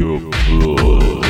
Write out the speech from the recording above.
your blood.